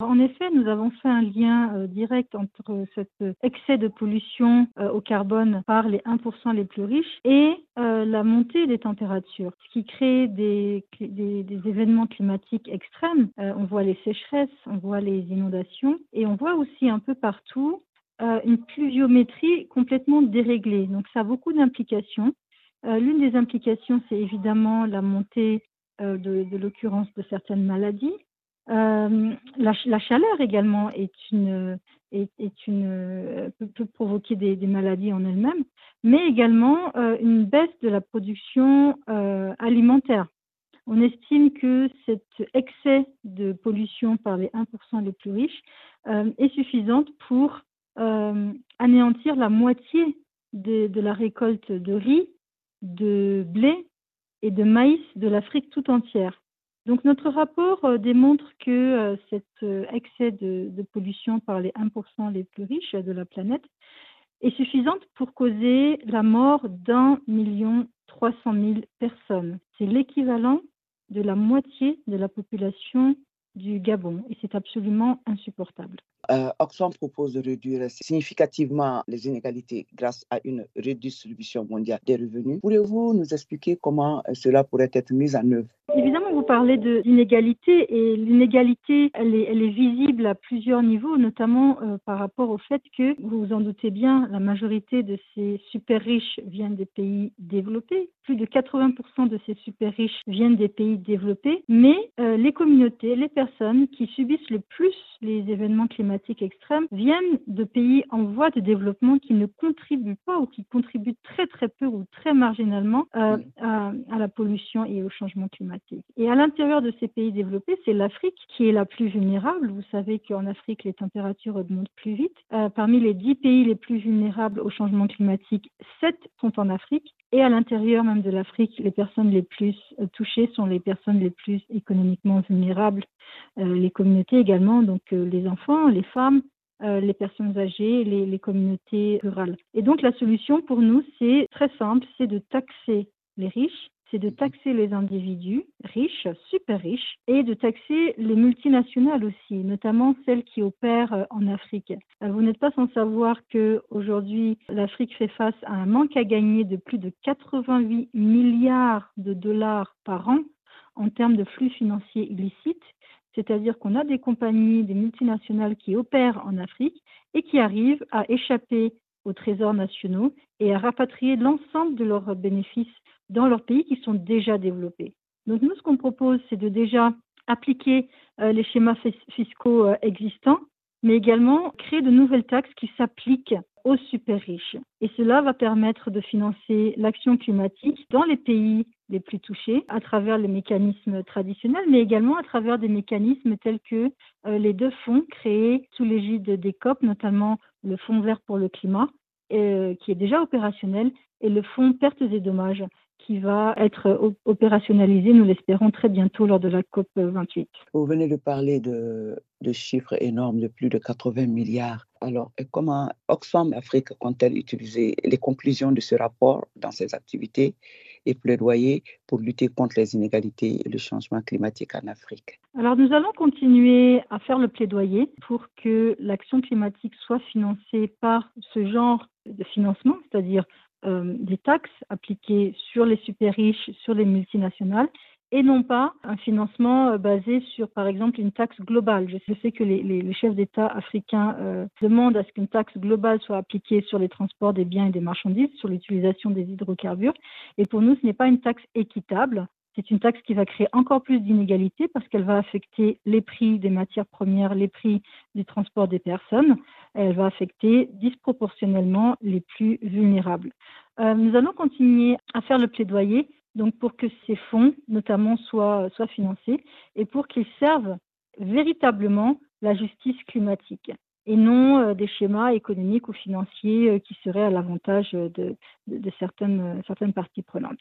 En effet, nous avons fait un lien euh, direct entre cet excès de pollution euh, au carbone par les 1% les plus riches et euh, la montée des températures, ce qui crée des, événements climatiques extrêmes. on voit les sécheresses, on voit les inondations et on voit aussi un peu partout une pluviométrie complètement déréglée. Donc ça a beaucoup d'implications. L'une des implications, c'est évidemment la montée de, de l'occurrence de certaines maladies. Euh, la, chaleur également est une, une, peut, provoquer des, maladies en elle-même, mais également euh, une baisse de la production euh, alimentaire. On estime que cet excès de pollution par les 1% les plus riches euh, est suffisante pour euh, anéantir la moitié de la récolte de riz, de blé et de maïs de l'Afrique tout entière. Donc notre rapport euh, démontre que euh, cet euh, excès de, pollution par les 1% les plus riches de la planète est suffisante pour causer la mort d'un million trois cent mille personnes. C'est l'équivalent de la moitié de la population du Gabon et c'est absolument insupportable. Euh, Oxfam propose de réduire significativement les inégalités grâce à une redistribution mondiale des revenus. Pourriez-vous nous expliquer comment cela pourrait être mis en œuvre? Évidemment, vous parlez d'inégalité et l'inégalité, elle elle est, visible à plusieurs niveaux, notamment euh, par rapport au fait que, vous vous en doutez bien, la majorité de ces super riches viennent des pays développés. Plus de 80% de ces super riches viennent des pays développés, mais euh, les communautés, les personnes qui subissent le plus les événements climatiques extrêmes viennent de pays en voie de développement qui ne contribuent pas ou qui contribuent très très peu ou très marginalement euh, à, à la pollution et au changement climatique. Et à l'intérieur de ces pays développés, c'est l'Afrique qui est la plus vulnérable. Vous savez qu'en Afrique, les températures augmentent plus vite. Euh, parmi les dix pays les plus vulnérables au changement climatique, sept sont en Afrique. Et à l'intérieur même de l'Afrique, les personnes les plus euh, touchées sont les personnes les plus économiquement vulnérables, euh, les communautés également, donc euh, les enfants, les femmes, les personnes âgées, les communautés rurales. Et donc la solution pour nous, c'est très simple, c'est de taxer les riches c'est de taxer les individus riches, super riches, et de taxer les multinationales aussi, notamment celles qui opèrent euh, en Afrique. Euh, vous n'êtes pas sans savoir que aujourd'hui l'Afrique fait face à un manque à gagner de plus de 88 milliards de dollars par an en termes de flux financiers illicites. C'est-à-dire qu'on a des compagnies, des multinationales qui opèrent en Afrique et qui arrivent à échapper aux trésors nationaux et à rapatrier l'ensemble de leurs bénéfices dans leurs pays qui sont déjà développés. Donc nous, ce qu'on propose, c'est de déjà appliquer euh, les schémas fiscaux euh, existants, mais également créer de nouvelles taxes qui s'appliquent aux super riches. Et cela va permettre de financer l'action climatique dans les pays les plus touchés à travers les mécanismes traditionnels, mais également à travers des mécanismes tels que euh, les deux fonds créés sous l'égide des COP, notamment le Fonds vert pour le climat, qui est déjà opérationnel, et le Fonds pertes et dommages, qui va être opérationnalisé, nous l'espérons, très bientôt lors de la COP 28. Vous venez de parler de, de chiffres énormes de plus de 80 milliards. Alors, comment Oxfam Afrique compte-t-elle utiliser les conclusions de ce rapport dans ses activités et plaidoyer pour lutter contre les inégalités et le changement climatique en Afrique? Alors, nous allons continuer à faire le plaidoyer pour que l'action climatique soit financée par ce genre de financement, c'est-à-dire euh, des taxes appliquées sur les super riches, sur les multinationales, et non pas un financement euh, basé sur, par exemple, une taxe globale. Je sais que les, chefs d'État africains euh, demandent à ce qu'une taxe globale soit appliquée sur les transports des biens et des marchandises, sur l'utilisation des hydrocarbures. Et pour nous, ce n'est pas une taxe équitable. C'est une taxe qui va créer encore plus d'inégalités parce qu'elle va affecter les prix des matières premières, les prix du transport des personnes. Elle va affecter disproportionnellement les plus vulnérables. Euh, nous allons continuer à faire le plaidoyer donc pour que ces fonds, notamment, soient, financés et pour qu'ils servent véritablement la justice climatique et non euh, des schémas économiques ou financiers euh, qui seraient à l'avantage de, certaines parties prenantes.